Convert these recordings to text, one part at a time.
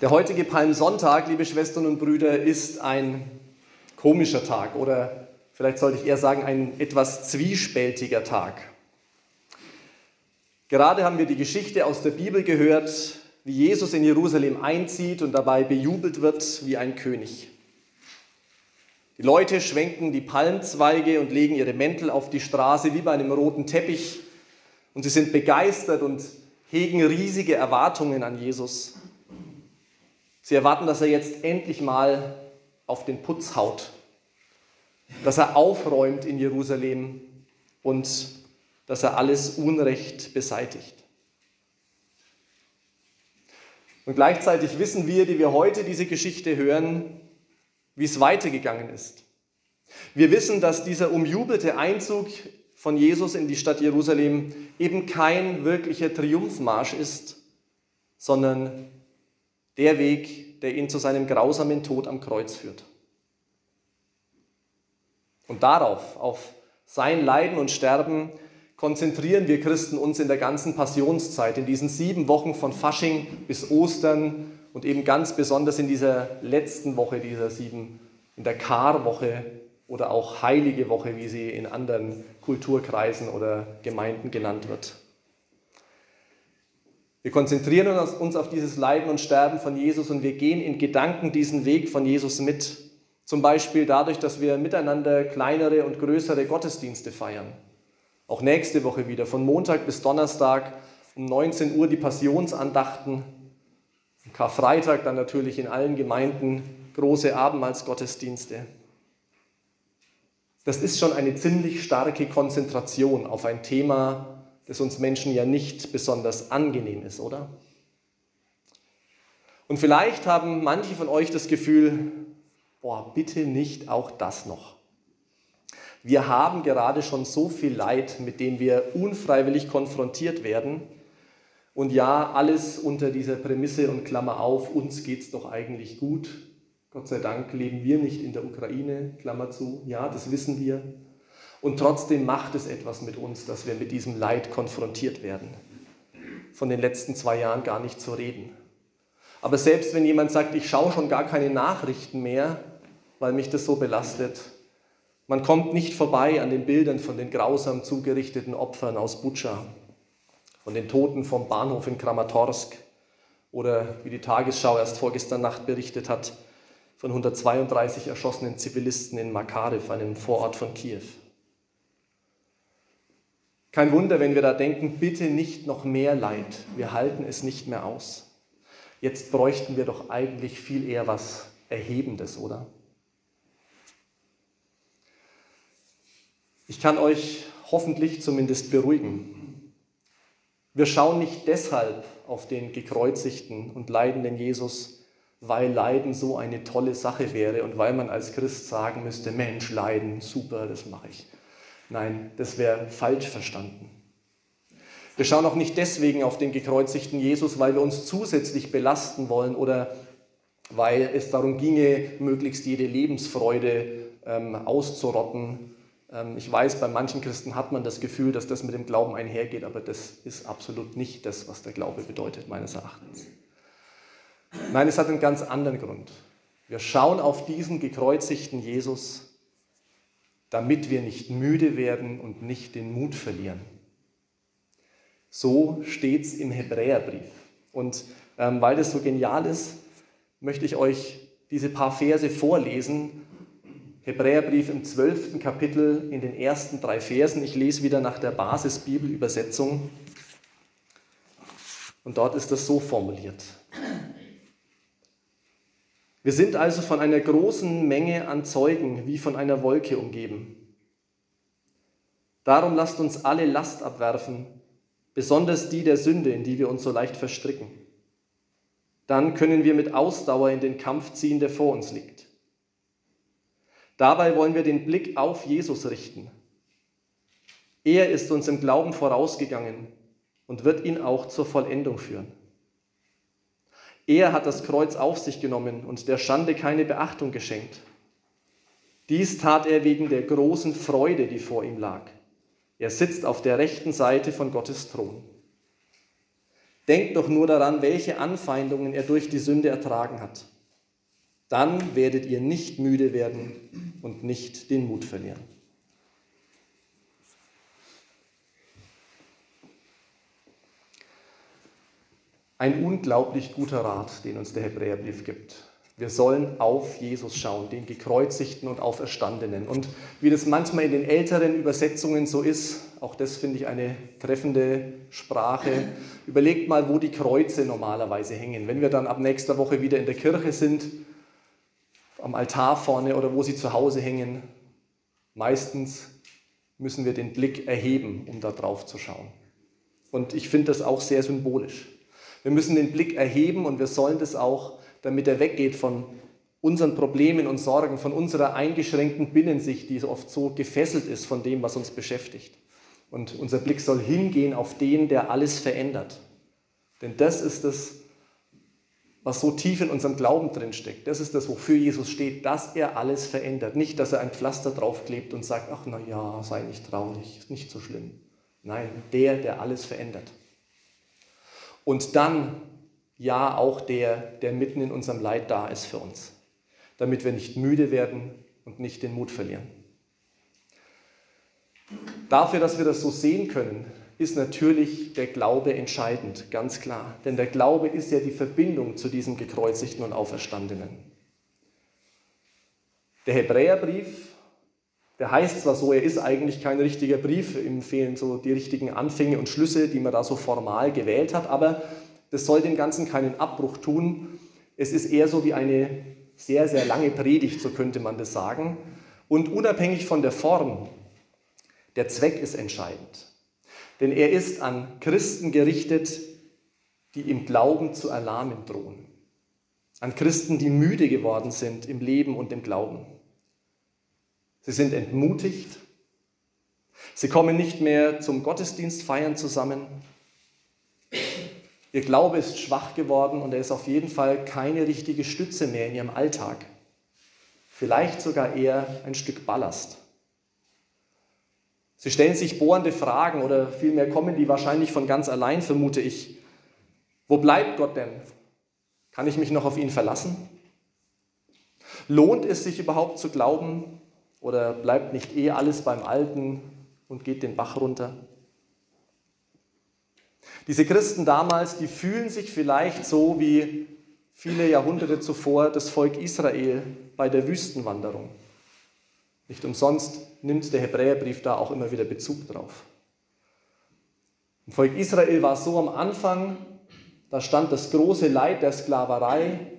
Der heutige Palmsonntag, liebe Schwestern und Brüder, ist ein komischer Tag oder vielleicht sollte ich eher sagen ein etwas zwiespältiger Tag. Gerade haben wir die Geschichte aus der Bibel gehört, wie Jesus in Jerusalem einzieht und dabei bejubelt wird wie ein König. Die Leute schwenken die Palmzweige und legen ihre Mäntel auf die Straße wie bei einem roten Teppich und sie sind begeistert und hegen riesige Erwartungen an Jesus. Sie erwarten, dass er jetzt endlich mal auf den Putz haut, dass er aufräumt in Jerusalem und dass er alles Unrecht beseitigt. Und gleichzeitig wissen wir, die wir heute diese Geschichte hören, wie es weitergegangen ist. Wir wissen, dass dieser umjubelte Einzug von Jesus in die Stadt Jerusalem eben kein wirklicher Triumphmarsch ist, sondern der Weg, der ihn zu seinem grausamen Tod am Kreuz führt. Und darauf, auf sein Leiden und Sterben, konzentrieren wir Christen uns in der ganzen Passionszeit, in diesen sieben Wochen von Fasching bis Ostern und eben ganz besonders in dieser letzten Woche dieser sieben, in der Karwoche oder auch Heilige Woche, wie sie in anderen Kulturkreisen oder Gemeinden genannt wird. Wir konzentrieren uns auf dieses Leiden und Sterben von Jesus und wir gehen in Gedanken diesen Weg von Jesus mit. Zum Beispiel dadurch, dass wir miteinander kleinere und größere Gottesdienste feiern. Auch nächste Woche wieder, von Montag bis Donnerstag um 19 Uhr die Passionsandachten. Karfreitag dann natürlich in allen Gemeinden große Abendmahlsgottesdienste. Das ist schon eine ziemlich starke Konzentration auf ein Thema, das uns Menschen ja nicht besonders angenehm ist, oder? Und vielleicht haben manche von euch das Gefühl, boah, bitte nicht auch das noch. Wir haben gerade schon so viel Leid, mit dem wir unfreiwillig konfrontiert werden. Und ja, alles unter dieser Prämisse und Klammer auf, uns geht es doch eigentlich gut. Gott sei Dank leben wir nicht in der Ukraine, Klammer zu. Ja, das wissen wir. Und trotzdem macht es etwas mit uns, dass wir mit diesem Leid konfrontiert werden. Von den letzten zwei Jahren gar nicht zu reden. Aber selbst wenn jemand sagt, ich schaue schon gar keine Nachrichten mehr, weil mich das so belastet, man kommt nicht vorbei an den Bildern von den grausam zugerichteten Opfern aus Butscha, von den Toten vom Bahnhof in Kramatorsk oder wie die Tagesschau erst vorgestern Nacht berichtet hat, von 132 erschossenen Zivilisten in Makarev, einem Vorort von Kiew. Kein Wunder, wenn wir da denken, bitte nicht noch mehr Leid, wir halten es nicht mehr aus. Jetzt bräuchten wir doch eigentlich viel eher was Erhebendes, oder? Ich kann euch hoffentlich zumindest beruhigen. Wir schauen nicht deshalb auf den gekreuzigten und leidenden Jesus, weil Leiden so eine tolle Sache wäre und weil man als Christ sagen müsste, Mensch, Leiden, super, das mache ich. Nein, das wäre falsch verstanden. Wir schauen auch nicht deswegen auf den gekreuzigten Jesus, weil wir uns zusätzlich belasten wollen oder weil es darum ginge, möglichst jede Lebensfreude ähm, auszurotten. Ähm, ich weiß, bei manchen Christen hat man das Gefühl, dass das mit dem Glauben einhergeht, aber das ist absolut nicht das, was der Glaube bedeutet, meines Erachtens. Nein, es hat einen ganz anderen Grund. Wir schauen auf diesen gekreuzigten Jesus damit wir nicht müde werden und nicht den Mut verlieren. So steht es im Hebräerbrief. Und ähm, weil das so genial ist, möchte ich euch diese paar Verse vorlesen. Hebräerbrief im zwölften Kapitel in den ersten drei Versen. Ich lese wieder nach der Basisbibelübersetzung. Und dort ist das so formuliert. Wir sind also von einer großen Menge an Zeugen wie von einer Wolke umgeben. Darum lasst uns alle Last abwerfen, besonders die der Sünde, in die wir uns so leicht verstricken. Dann können wir mit Ausdauer in den Kampf ziehen, der vor uns liegt. Dabei wollen wir den Blick auf Jesus richten. Er ist uns im Glauben vorausgegangen und wird ihn auch zur Vollendung führen. Er hat das Kreuz auf sich genommen und der Schande keine Beachtung geschenkt. Dies tat er wegen der großen Freude, die vor ihm lag. Er sitzt auf der rechten Seite von Gottes Thron. Denkt doch nur daran, welche Anfeindungen er durch die Sünde ertragen hat. Dann werdet ihr nicht müde werden und nicht den Mut verlieren. Ein unglaublich guter Rat, den uns der Hebräerbrief gibt. Wir sollen auf Jesus schauen, den gekreuzigten und auferstandenen. Und wie das manchmal in den älteren Übersetzungen so ist, auch das finde ich eine treffende Sprache. Überlegt mal, wo die Kreuze normalerweise hängen. Wenn wir dann ab nächster Woche wieder in der Kirche sind, am Altar vorne oder wo sie zu Hause hängen, meistens müssen wir den Blick erheben, um da drauf zu schauen. Und ich finde das auch sehr symbolisch. Wir müssen den Blick erheben und wir sollen das auch damit er weggeht von unseren Problemen und Sorgen, von unserer eingeschränkten Binnensicht, die oft so gefesselt ist von dem, was uns beschäftigt. Und unser Blick soll hingehen auf den, der alles verändert. Denn das ist das, was so tief in unserem Glauben drinsteckt. Das ist das, wofür Jesus steht, dass er alles verändert. Nicht, dass er ein Pflaster draufklebt und sagt, ach na ja, sei nicht traurig, ist nicht so schlimm. Nein, der, der alles verändert. Und dann ja auch der, der mitten in unserem Leid da ist für uns, damit wir nicht müde werden und nicht den Mut verlieren. Dafür, dass wir das so sehen können, ist natürlich der Glaube entscheidend, ganz klar. Denn der Glaube ist ja die Verbindung zu diesem gekreuzigten und auferstandenen. Der Hebräerbrief, der heißt zwar so, er ist eigentlich kein richtiger Brief, ihm fehlen so die richtigen Anfänge und Schlüsse, die man da so formal gewählt hat, aber das soll dem Ganzen keinen Abbruch tun. Es ist eher so wie eine sehr, sehr lange Predigt, so könnte man das sagen. Und unabhängig von der Form, der Zweck ist entscheidend. Denn er ist an Christen gerichtet, die im Glauben zu erlahmen drohen. An Christen, die müde geworden sind im Leben und im Glauben. Sie sind entmutigt. Sie kommen nicht mehr zum Gottesdienst feiern zusammen. Ihr Glaube ist schwach geworden und er ist auf jeden Fall keine richtige Stütze mehr in ihrem Alltag. Vielleicht sogar eher ein Stück Ballast. Sie stellen sich bohrende Fragen oder vielmehr kommen die wahrscheinlich von ganz allein, vermute ich. Wo bleibt Gott denn? Kann ich mich noch auf ihn verlassen? Lohnt es sich überhaupt zu glauben oder bleibt nicht eh alles beim Alten und geht den Bach runter? Diese Christen damals, die fühlen sich vielleicht so wie viele Jahrhunderte zuvor das Volk Israel bei der Wüstenwanderung. Nicht umsonst nimmt der Hebräerbrief da auch immer wieder Bezug drauf. Im Volk Israel war es so am Anfang, da stand das große Leid der Sklaverei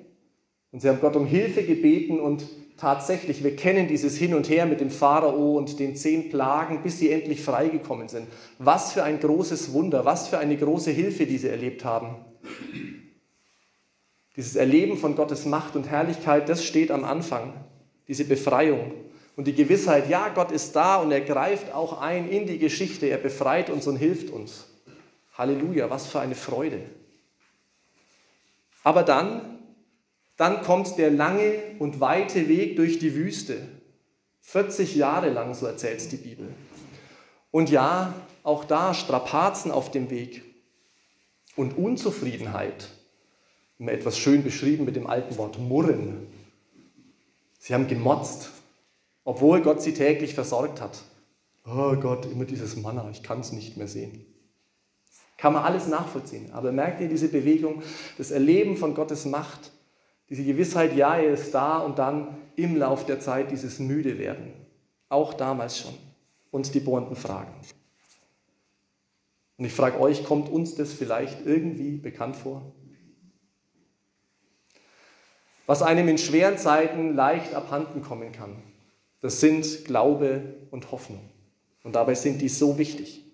und sie haben Gott um Hilfe gebeten und tatsächlich, wir kennen dieses Hin und Her mit dem Pharao und den zehn Plagen, bis sie endlich freigekommen sind. Was für ein großes Wunder, was für eine große Hilfe, die sie erlebt haben. Dieses Erleben von Gottes Macht und Herrlichkeit, das steht am Anfang, diese Befreiung. Und die Gewissheit, ja, Gott ist da und er greift auch ein in die Geschichte, er befreit uns und hilft uns. Halleluja, was für eine Freude. Aber dann dann kommt der lange und weite Weg durch die Wüste. 40 Jahre lang, so erzählt es die Bibel. Und ja, auch da Strapazen auf dem Weg und Unzufriedenheit. Immer etwas schön beschrieben mit dem alten Wort murren. Sie haben gemotzt, obwohl Gott sie täglich versorgt hat. Oh Gott, immer dieses Manna, ich kann es nicht mehr sehen. Kann man alles nachvollziehen. Aber merkt ihr diese Bewegung, das Erleben von Gottes Macht, diese Gewissheit, ja, er ist da und dann im Lauf der Zeit dieses müde werden. Auch damals schon. Und die bohrenden Fragen. Und ich frage euch, kommt uns das vielleicht irgendwie bekannt vor? Was einem in schweren Zeiten leicht abhanden kommen kann, das sind Glaube und Hoffnung. Und dabei sind die so wichtig.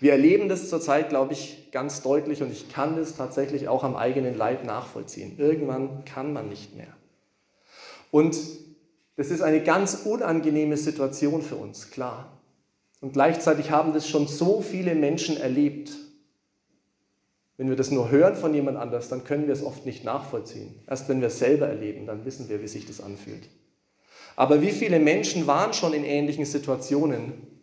Wir erleben das zurzeit, glaube ich, ganz deutlich und ich kann das tatsächlich auch am eigenen Leib nachvollziehen. Irgendwann kann man nicht mehr. Und das ist eine ganz unangenehme Situation für uns, klar. Und gleichzeitig haben das schon so viele Menschen erlebt. Wenn wir das nur hören von jemand anders, dann können wir es oft nicht nachvollziehen. Erst wenn wir es selber erleben, dann wissen wir, wie sich das anfühlt. Aber wie viele Menschen waren schon in ähnlichen Situationen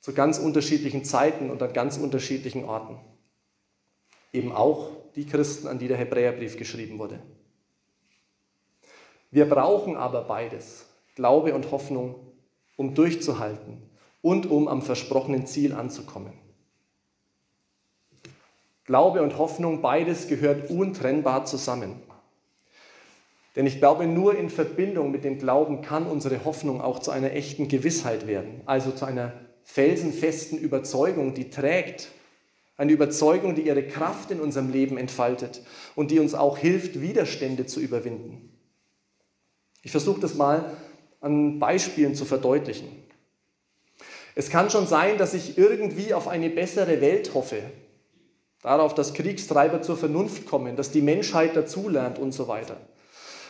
zu ganz unterschiedlichen Zeiten und an ganz unterschiedlichen Orten. Eben auch die Christen, an die der Hebräerbrief geschrieben wurde. Wir brauchen aber beides, Glaube und Hoffnung, um durchzuhalten und um am versprochenen Ziel anzukommen. Glaube und Hoffnung, beides gehört untrennbar zusammen. Denn ich glaube, nur in Verbindung mit dem Glauben kann unsere Hoffnung auch zu einer echten Gewissheit werden, also zu einer felsenfesten Überzeugung, die trägt, eine Überzeugung, die ihre Kraft in unserem Leben entfaltet und die uns auch hilft, Widerstände zu überwinden. Ich versuche das mal an Beispielen zu verdeutlichen. Es kann schon sein, dass ich irgendwie auf eine bessere Welt hoffe, darauf, dass Kriegstreiber zur Vernunft kommen, dass die Menschheit dazulernt und so weiter.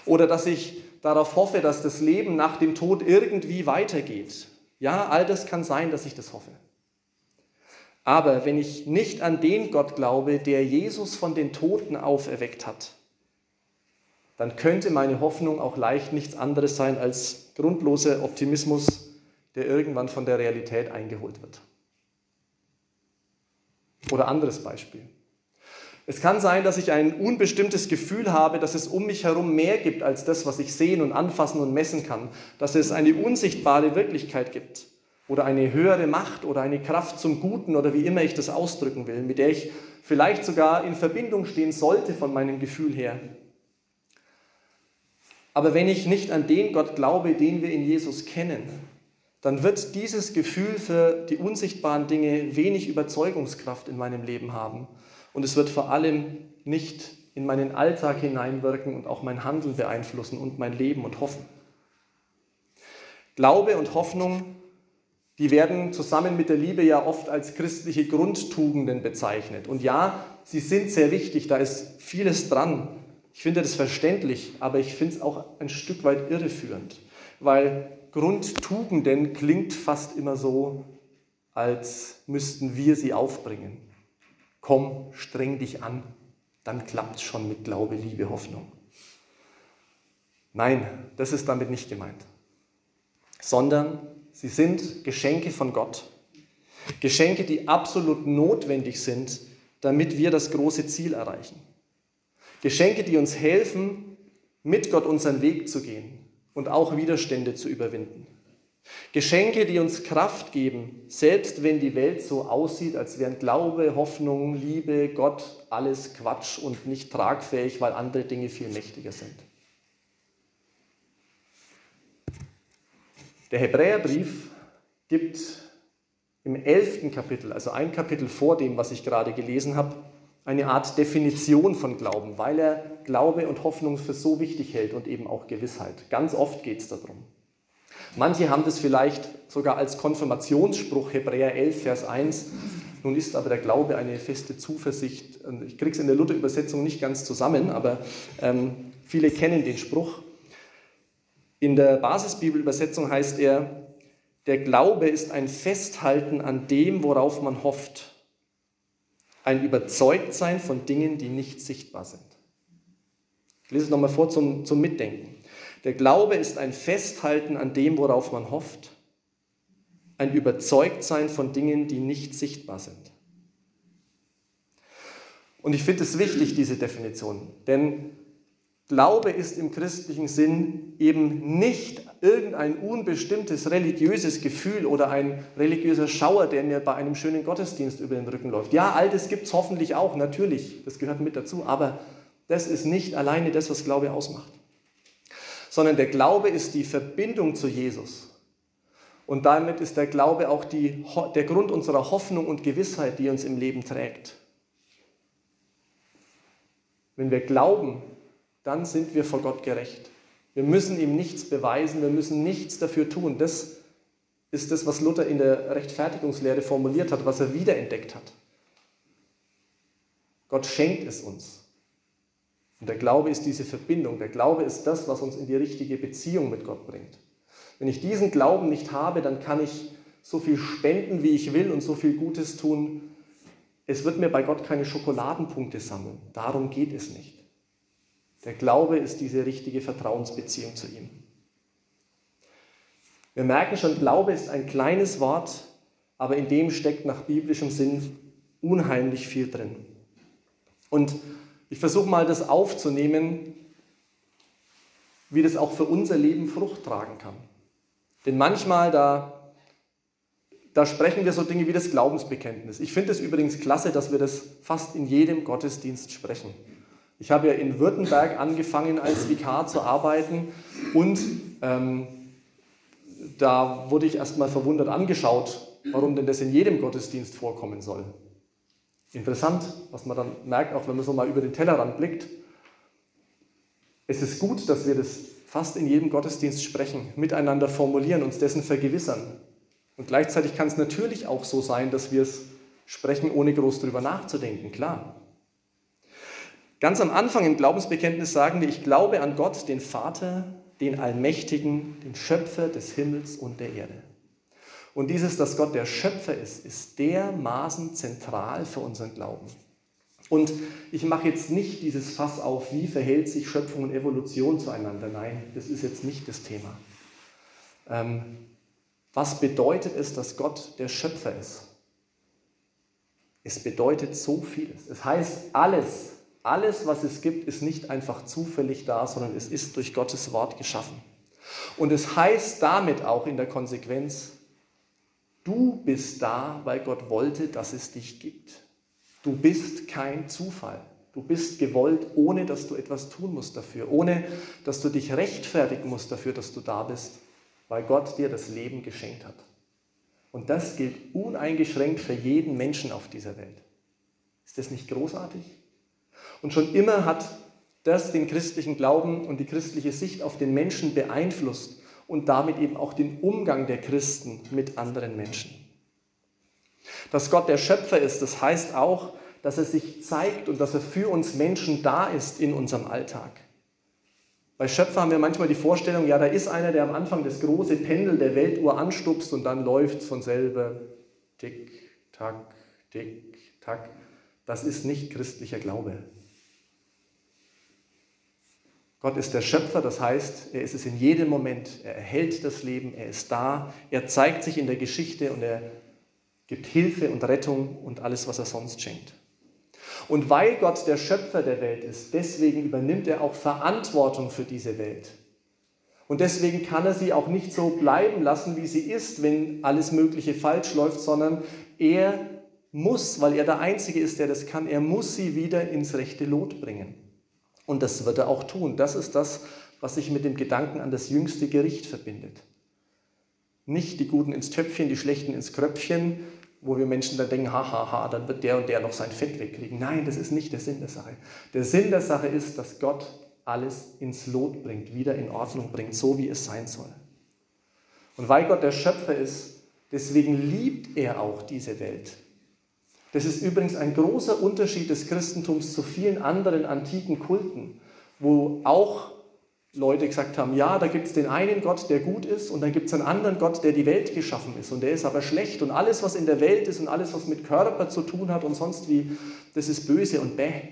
Oder dass ich darauf hoffe, dass das Leben nach dem Tod irgendwie weitergeht. Ja, all das kann sein, dass ich das hoffe. Aber wenn ich nicht an den Gott glaube, der Jesus von den Toten auferweckt hat, dann könnte meine Hoffnung auch leicht nichts anderes sein als grundloser Optimismus, der irgendwann von der Realität eingeholt wird. Oder anderes Beispiel. Es kann sein, dass ich ein unbestimmtes Gefühl habe, dass es um mich herum mehr gibt als das, was ich sehen und anfassen und messen kann, dass es eine unsichtbare Wirklichkeit gibt oder eine höhere Macht oder eine Kraft zum Guten oder wie immer ich das ausdrücken will, mit der ich vielleicht sogar in Verbindung stehen sollte von meinem Gefühl her. Aber wenn ich nicht an den Gott glaube, den wir in Jesus kennen, dann wird dieses Gefühl für die unsichtbaren Dinge wenig Überzeugungskraft in meinem Leben haben. Und es wird vor allem nicht in meinen Alltag hineinwirken und auch mein Handeln beeinflussen und mein Leben und Hoffen. Glaube und Hoffnung, die werden zusammen mit der Liebe ja oft als christliche Grundtugenden bezeichnet. Und ja, sie sind sehr wichtig, da ist vieles dran. Ich finde das verständlich, aber ich finde es auch ein Stück weit irreführend, weil Grundtugenden klingt fast immer so, als müssten wir sie aufbringen. Komm, streng dich an, dann klappt es schon mit Glaube, Liebe, Hoffnung. Nein, das ist damit nicht gemeint, sondern sie sind Geschenke von Gott. Geschenke, die absolut notwendig sind, damit wir das große Ziel erreichen. Geschenke, die uns helfen, mit Gott unseren Weg zu gehen und auch Widerstände zu überwinden. Geschenke, die uns Kraft geben, selbst wenn die Welt so aussieht, als wären Glaube, Hoffnung, Liebe, Gott alles Quatsch und nicht tragfähig, weil andere Dinge viel mächtiger sind. Der Hebräerbrief gibt im elften Kapitel, also ein Kapitel vor dem, was ich gerade gelesen habe, eine Art Definition von Glauben, weil er Glaube und Hoffnung für so wichtig hält und eben auch Gewissheit. Ganz oft geht es darum. Manche haben das vielleicht sogar als Konfirmationsspruch Hebräer 11, Vers 1. Nun ist aber der Glaube eine feste Zuversicht. Ich kriege es in der Luther-Übersetzung nicht ganz zusammen, aber ähm, viele kennen den Spruch. In der Basisbibelübersetzung heißt er, der Glaube ist ein Festhalten an dem, worauf man hofft ein Überzeugtsein von Dingen, die nicht sichtbar sind. Ich lese es nochmal vor zum, zum Mitdenken. Der Glaube ist ein Festhalten an dem, worauf man hofft, ein Überzeugtsein von Dingen, die nicht sichtbar sind. Und ich finde es wichtig, diese Definition, denn Glaube ist im christlichen Sinn eben nicht irgendein unbestimmtes religiöses Gefühl oder ein religiöser Schauer, der mir bei einem schönen Gottesdienst über den Rücken läuft. Ja, all das gibt es hoffentlich auch, natürlich, das gehört mit dazu, aber das ist nicht alleine das, was Glaube ausmacht. Sondern der Glaube ist die Verbindung zu Jesus. Und damit ist der Glaube auch die, der Grund unserer Hoffnung und Gewissheit, die uns im Leben trägt. Wenn wir glauben, dann sind wir vor Gott gerecht. Wir müssen ihm nichts beweisen, wir müssen nichts dafür tun. Das ist das, was Luther in der Rechtfertigungslehre formuliert hat, was er wiederentdeckt hat. Gott schenkt es uns. Und der Glaube ist diese Verbindung. Der Glaube ist das, was uns in die richtige Beziehung mit Gott bringt. Wenn ich diesen Glauben nicht habe, dann kann ich so viel spenden, wie ich will und so viel Gutes tun. Es wird mir bei Gott keine Schokoladenpunkte sammeln. Darum geht es nicht. Der Glaube ist diese richtige Vertrauensbeziehung zu ihm. Wir merken schon, Glaube ist ein kleines Wort, aber in dem steckt nach biblischem Sinn unheimlich viel drin. Und ich versuche mal das aufzunehmen, wie das auch für unser Leben Frucht tragen kann. Denn manchmal, da, da sprechen wir so Dinge wie das Glaubensbekenntnis. Ich finde es übrigens klasse, dass wir das fast in jedem Gottesdienst sprechen. Ich habe ja in Württemberg angefangen, als Vikar zu arbeiten und ähm, da wurde ich erstmal verwundert angeschaut, warum denn das in jedem Gottesdienst vorkommen soll. Interessant, was man dann merkt, auch wenn man so mal über den Tellerrand blickt. Es ist gut, dass wir das fast in jedem Gottesdienst sprechen, miteinander formulieren, uns dessen vergewissern. Und gleichzeitig kann es natürlich auch so sein, dass wir es sprechen, ohne groß darüber nachzudenken, klar. Ganz am Anfang im Glaubensbekenntnis sagen wir, ich glaube an Gott, den Vater, den Allmächtigen, den Schöpfer des Himmels und der Erde. Und dieses, dass Gott der Schöpfer ist, ist dermaßen zentral für unseren Glauben. Und ich mache jetzt nicht dieses Fass auf, wie verhält sich Schöpfung und Evolution zueinander. Nein, das ist jetzt nicht das Thema. Ähm, was bedeutet es, dass Gott der Schöpfer ist? Es bedeutet so vieles. Es heißt, alles, alles, was es gibt, ist nicht einfach zufällig da, sondern es ist durch Gottes Wort geschaffen. Und es heißt damit auch in der Konsequenz, du bist da, weil Gott wollte, dass es dich gibt. Du bist kein Zufall. Du bist gewollt, ohne dass du etwas tun musst dafür, ohne dass du dich rechtfertigen musst dafür, dass du da bist, weil Gott dir das Leben geschenkt hat. Und das gilt uneingeschränkt für jeden Menschen auf dieser Welt. Ist das nicht großartig? Und schon immer hat das den christlichen Glauben und die christliche Sicht auf den Menschen beeinflusst und damit eben auch den Umgang der Christen mit anderen Menschen. Dass Gott der Schöpfer ist, das heißt auch, dass er sich zeigt und dass er für uns Menschen da ist in unserem Alltag. Bei Schöpfer haben wir manchmal die Vorstellung, ja, da ist einer, der am Anfang das große Pendel der Weltuhr anstupst und dann läuft es von selber. Tick, tack, tick, tack. Das ist nicht christlicher Glaube. Gott ist der Schöpfer, das heißt, er ist es in jedem Moment. Er erhält das Leben, er ist da, er zeigt sich in der Geschichte und er gibt Hilfe und Rettung und alles, was er sonst schenkt. Und weil Gott der Schöpfer der Welt ist, deswegen übernimmt er auch Verantwortung für diese Welt. Und deswegen kann er sie auch nicht so bleiben lassen, wie sie ist, wenn alles Mögliche falsch läuft, sondern er muss, weil er der Einzige ist, der das kann, er muss sie wieder ins rechte Lot bringen. Und das wird er auch tun. Das ist das, was sich mit dem Gedanken an das jüngste Gericht verbindet. Nicht die Guten ins Töpfchen, die Schlechten ins Kröpfchen, wo wir Menschen dann denken, hahaha, ha, ha, dann wird der und der noch sein Fett wegkriegen. Nein, das ist nicht der Sinn der Sache. Der Sinn der Sache ist, dass Gott alles ins Lot bringt, wieder in Ordnung bringt, so wie es sein soll. Und weil Gott der Schöpfer ist, deswegen liebt er auch diese Welt. Das ist übrigens ein großer Unterschied des Christentums zu vielen anderen antiken Kulten, wo auch Leute gesagt haben, ja, da gibt es den einen Gott, der gut ist, und dann gibt es einen anderen Gott, der die Welt geschaffen ist, und der ist aber schlecht, und alles, was in der Welt ist und alles, was mit Körper zu tun hat und sonst wie, das ist böse und bäh.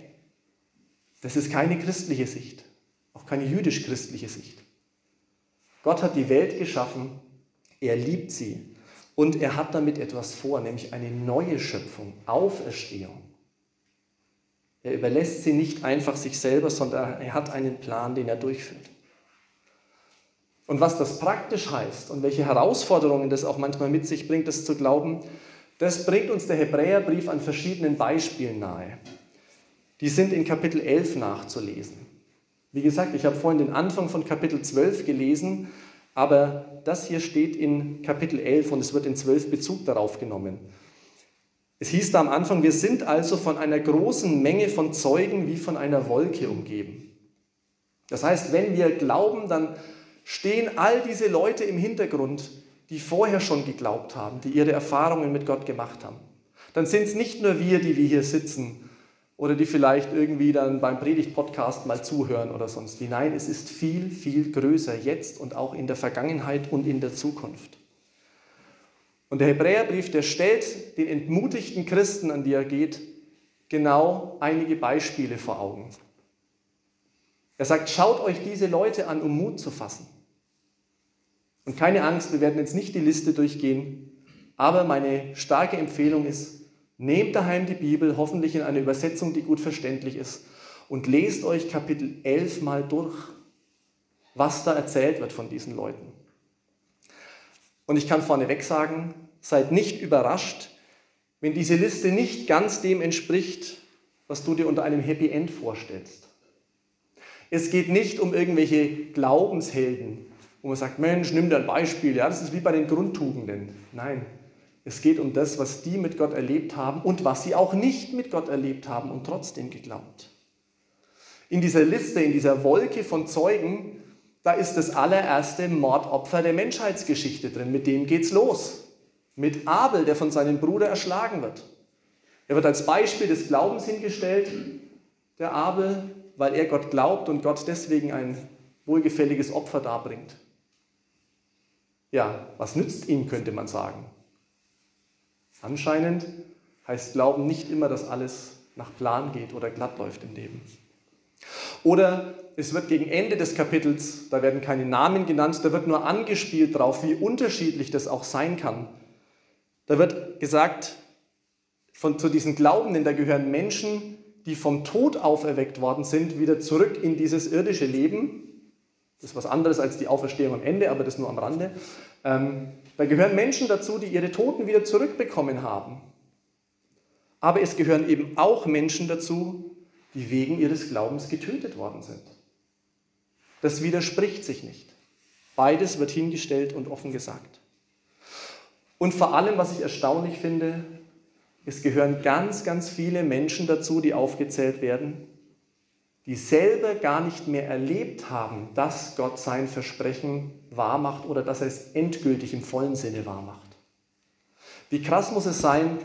Das ist keine christliche Sicht, auch keine jüdisch-christliche Sicht. Gott hat die Welt geschaffen, er liebt sie, und er hat damit etwas vor, nämlich eine neue Schöpfung, Auferstehung. Er überlässt sie nicht einfach sich selber, sondern er hat einen Plan, den er durchführt. Und was das praktisch heißt und welche Herausforderungen das auch manchmal mit sich bringt, das zu glauben, das bringt uns der Hebräerbrief an verschiedenen Beispielen nahe. Die sind in Kapitel 11 nachzulesen. Wie gesagt, ich habe vorhin den Anfang von Kapitel 12 gelesen, aber das hier steht in Kapitel 11 und es wird in 12 Bezug darauf genommen. Es hieß da am Anfang, wir sind also von einer großen Menge von Zeugen wie von einer Wolke umgeben. Das heißt, wenn wir glauben, dann stehen all diese Leute im Hintergrund, die vorher schon geglaubt haben, die ihre Erfahrungen mit Gott gemacht haben. Dann sind es nicht nur wir, die wir hier sitzen oder die vielleicht irgendwie dann beim Predigt-Podcast mal zuhören oder sonst wie. Nein, es ist viel, viel größer jetzt und auch in der Vergangenheit und in der Zukunft. Und der Hebräerbrief, der stellt den entmutigten Christen, an die er geht, genau einige Beispiele vor Augen. Er sagt, schaut euch diese Leute an, um Mut zu fassen. Und keine Angst, wir werden jetzt nicht die Liste durchgehen, aber meine starke Empfehlung ist, Nehmt daheim die Bibel, hoffentlich in einer Übersetzung, die gut verständlich ist, und lest euch Kapitel 11 mal durch, was da erzählt wird von diesen Leuten. Und ich kann vorneweg sagen, seid nicht überrascht, wenn diese Liste nicht ganz dem entspricht, was du dir unter einem Happy End vorstellst. Es geht nicht um irgendwelche Glaubenshelden, wo man sagt, Mensch, nimm dir ein Beispiel, ja, das ist wie bei den Grundtugenden. Nein, es geht um das, was die mit Gott erlebt haben und was sie auch nicht mit Gott erlebt haben und trotzdem geglaubt. In dieser Liste, in dieser Wolke von Zeugen, da ist das allererste Mordopfer der Menschheitsgeschichte drin. Mit dem geht's los. Mit Abel, der von seinem Bruder erschlagen wird. Er wird als Beispiel des Glaubens hingestellt, der Abel, weil er Gott glaubt und Gott deswegen ein wohlgefälliges Opfer darbringt. Ja, was nützt ihm, könnte man sagen. Anscheinend heißt Glauben nicht immer, dass alles nach Plan geht oder glatt läuft im Leben. Oder es wird gegen Ende des Kapitels, da werden keine Namen genannt, da wird nur angespielt drauf, wie unterschiedlich das auch sein kann. Da wird gesagt, von, zu diesen Glaubenden, da gehören Menschen, die vom Tod auferweckt worden sind, wieder zurück in dieses irdische Leben. Das ist was anderes als die Auferstehung am Ende, aber das nur am Rande. Ähm, da gehören Menschen dazu, die ihre Toten wieder zurückbekommen haben. Aber es gehören eben auch Menschen dazu, die wegen ihres Glaubens getötet worden sind. Das widerspricht sich nicht. Beides wird hingestellt und offen gesagt. Und vor allem, was ich erstaunlich finde, es gehören ganz, ganz viele Menschen dazu, die aufgezählt werden, die selber gar nicht mehr erlebt haben, dass Gott sein Versprechen wahrmacht oder dass er es endgültig im vollen Sinne wahrmacht. Wie krass muss es sein,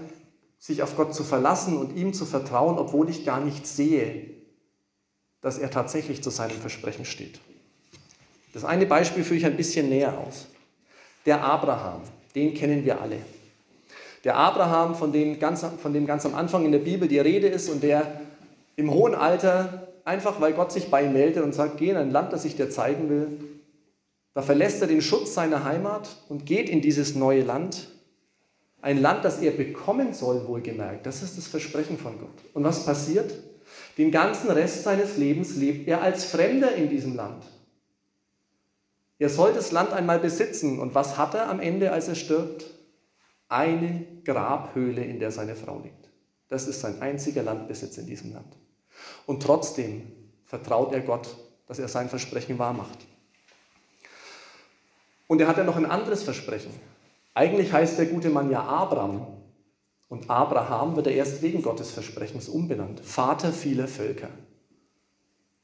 sich auf Gott zu verlassen und ihm zu vertrauen, obwohl ich gar nicht sehe, dass er tatsächlich zu seinem Versprechen steht. Das eine Beispiel führe ich ein bisschen näher aus. Der Abraham, den kennen wir alle. Der Abraham, von dem, ganz, von dem ganz am Anfang in der Bibel die Rede ist und der im hohen Alter, einfach weil Gott sich bei ihm meldet und sagt, geh in ein Land, das ich dir zeigen will, da verlässt er den Schutz seiner Heimat und geht in dieses neue Land ein Land, das er bekommen soll, wohlgemerkt. Das ist das Versprechen von Gott. Und was passiert? Den ganzen Rest seines Lebens lebt er als Fremder in diesem Land. Er soll das Land einmal besitzen. Und was hat er am Ende, als er stirbt? Eine Grabhöhle, in der seine Frau liegt. Das ist sein einziger Landbesitz in diesem Land. Und trotzdem vertraut er Gott, dass er sein Versprechen wahrmacht. Und er hat ja noch ein anderes Versprechen. Eigentlich heißt der gute Mann ja Abraham. Und Abraham wird er erst wegen Gottes Versprechens umbenannt. Vater vieler Völker.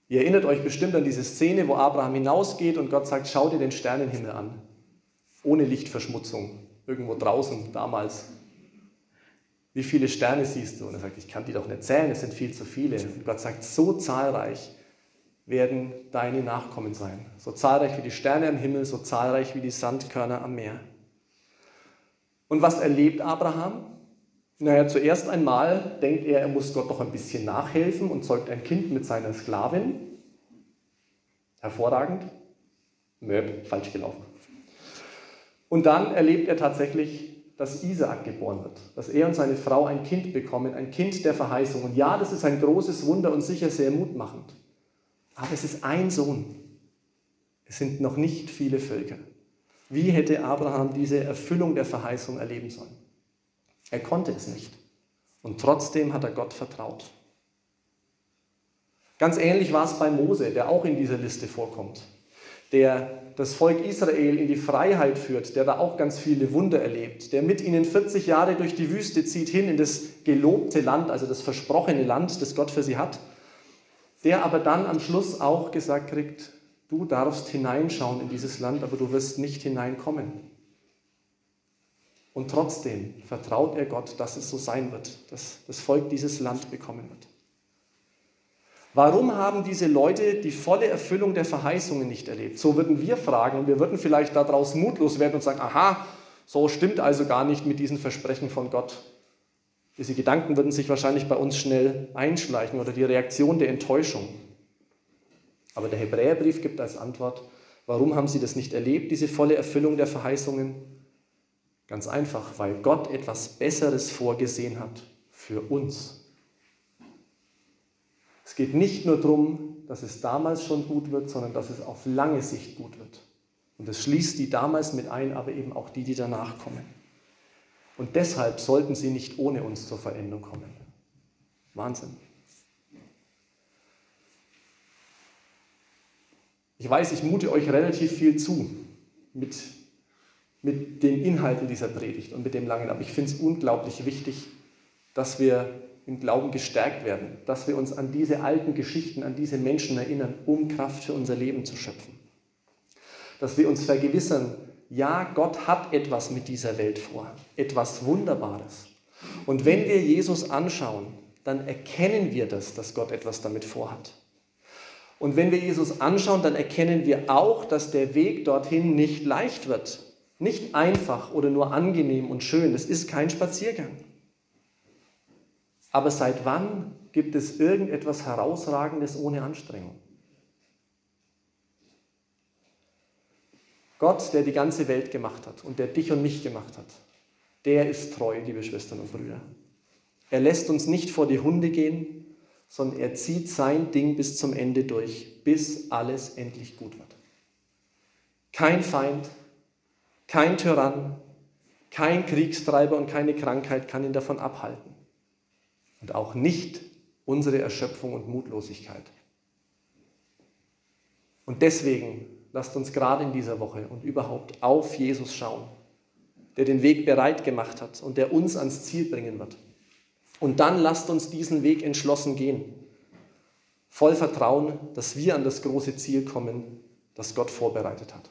Ihr erinnert euch bestimmt an diese Szene, wo Abraham hinausgeht und Gott sagt, schau dir den Sternenhimmel an. Ohne Lichtverschmutzung. Irgendwo draußen damals. Wie viele Sterne siehst du? Und er sagt, ich kann die doch nicht zählen, es sind viel zu viele. Und Gott sagt, so zahlreich werden deine Nachkommen sein. So zahlreich wie die Sterne am Himmel, so zahlreich wie die Sandkörner am Meer. Und was erlebt Abraham? Naja, zuerst einmal denkt er, er muss Gott doch ein bisschen nachhelfen und zeugt ein Kind mit seiner Sklavin. Hervorragend. Möb, falsch gelaufen. Und dann erlebt er tatsächlich, dass Isaak geboren wird, dass er und seine Frau ein Kind bekommen, ein Kind der Verheißung. Und ja, das ist ein großes Wunder und sicher sehr mutmachend. Aber es ist ein Sohn. Es sind noch nicht viele Völker. Wie hätte Abraham diese Erfüllung der Verheißung erleben sollen? Er konnte es nicht. Und trotzdem hat er Gott vertraut. Ganz ähnlich war es bei Mose, der auch in dieser Liste vorkommt, der das Volk Israel in die Freiheit führt, der da auch ganz viele Wunder erlebt, der mit ihnen 40 Jahre durch die Wüste zieht hin in das gelobte Land, also das versprochene Land, das Gott für sie hat, der aber dann am Schluss auch gesagt kriegt, Du darfst hineinschauen in dieses Land, aber du wirst nicht hineinkommen. Und trotzdem vertraut er Gott, dass es so sein wird, dass das Volk dieses Land bekommen wird. Warum haben diese Leute die volle Erfüllung der Verheißungen nicht erlebt? So würden wir fragen und wir würden vielleicht daraus mutlos werden und sagen, aha, so stimmt also gar nicht mit diesen Versprechen von Gott. Diese Gedanken würden sich wahrscheinlich bei uns schnell einschleichen oder die Reaktion der Enttäuschung. Aber der Hebräerbrief gibt als Antwort, warum haben sie das nicht erlebt, diese volle Erfüllung der Verheißungen? Ganz einfach, weil Gott etwas Besseres vorgesehen hat für uns. Es geht nicht nur darum, dass es damals schon gut wird, sondern dass es auf lange Sicht gut wird. Und das schließt die damals mit ein, aber eben auch die, die danach kommen. Und deshalb sollten sie nicht ohne uns zur Veränderung kommen. Wahnsinn. Ich weiß, ich mute euch relativ viel zu mit, mit den Inhalten dieser Predigt und mit dem langen, aber ich finde es unglaublich wichtig, dass wir im Glauben gestärkt werden, dass wir uns an diese alten Geschichten, an diese Menschen erinnern, um Kraft für unser Leben zu schöpfen. Dass wir uns vergewissern, ja, Gott hat etwas mit dieser Welt vor, etwas Wunderbares. Und wenn wir Jesus anschauen, dann erkennen wir das, dass Gott etwas damit vorhat. Und wenn wir Jesus anschauen, dann erkennen wir auch, dass der Weg dorthin nicht leicht wird, nicht einfach oder nur angenehm und schön. Das ist kein Spaziergang. Aber seit wann gibt es irgendetwas Herausragendes ohne Anstrengung? Gott, der die ganze Welt gemacht hat und der dich und mich gemacht hat, der ist treu, liebe Schwestern und Brüder. Er lässt uns nicht vor die Hunde gehen, sondern er zieht sein Ding bis zum Ende durch, bis alles endlich gut wird. Kein Feind, kein Tyrann, kein Kriegstreiber und keine Krankheit kann ihn davon abhalten. Und auch nicht unsere Erschöpfung und Mutlosigkeit. Und deswegen lasst uns gerade in dieser Woche und überhaupt auf Jesus schauen, der den Weg bereit gemacht hat und der uns ans Ziel bringen wird. Und dann lasst uns diesen Weg entschlossen gehen, voll Vertrauen, dass wir an das große Ziel kommen, das Gott vorbereitet hat.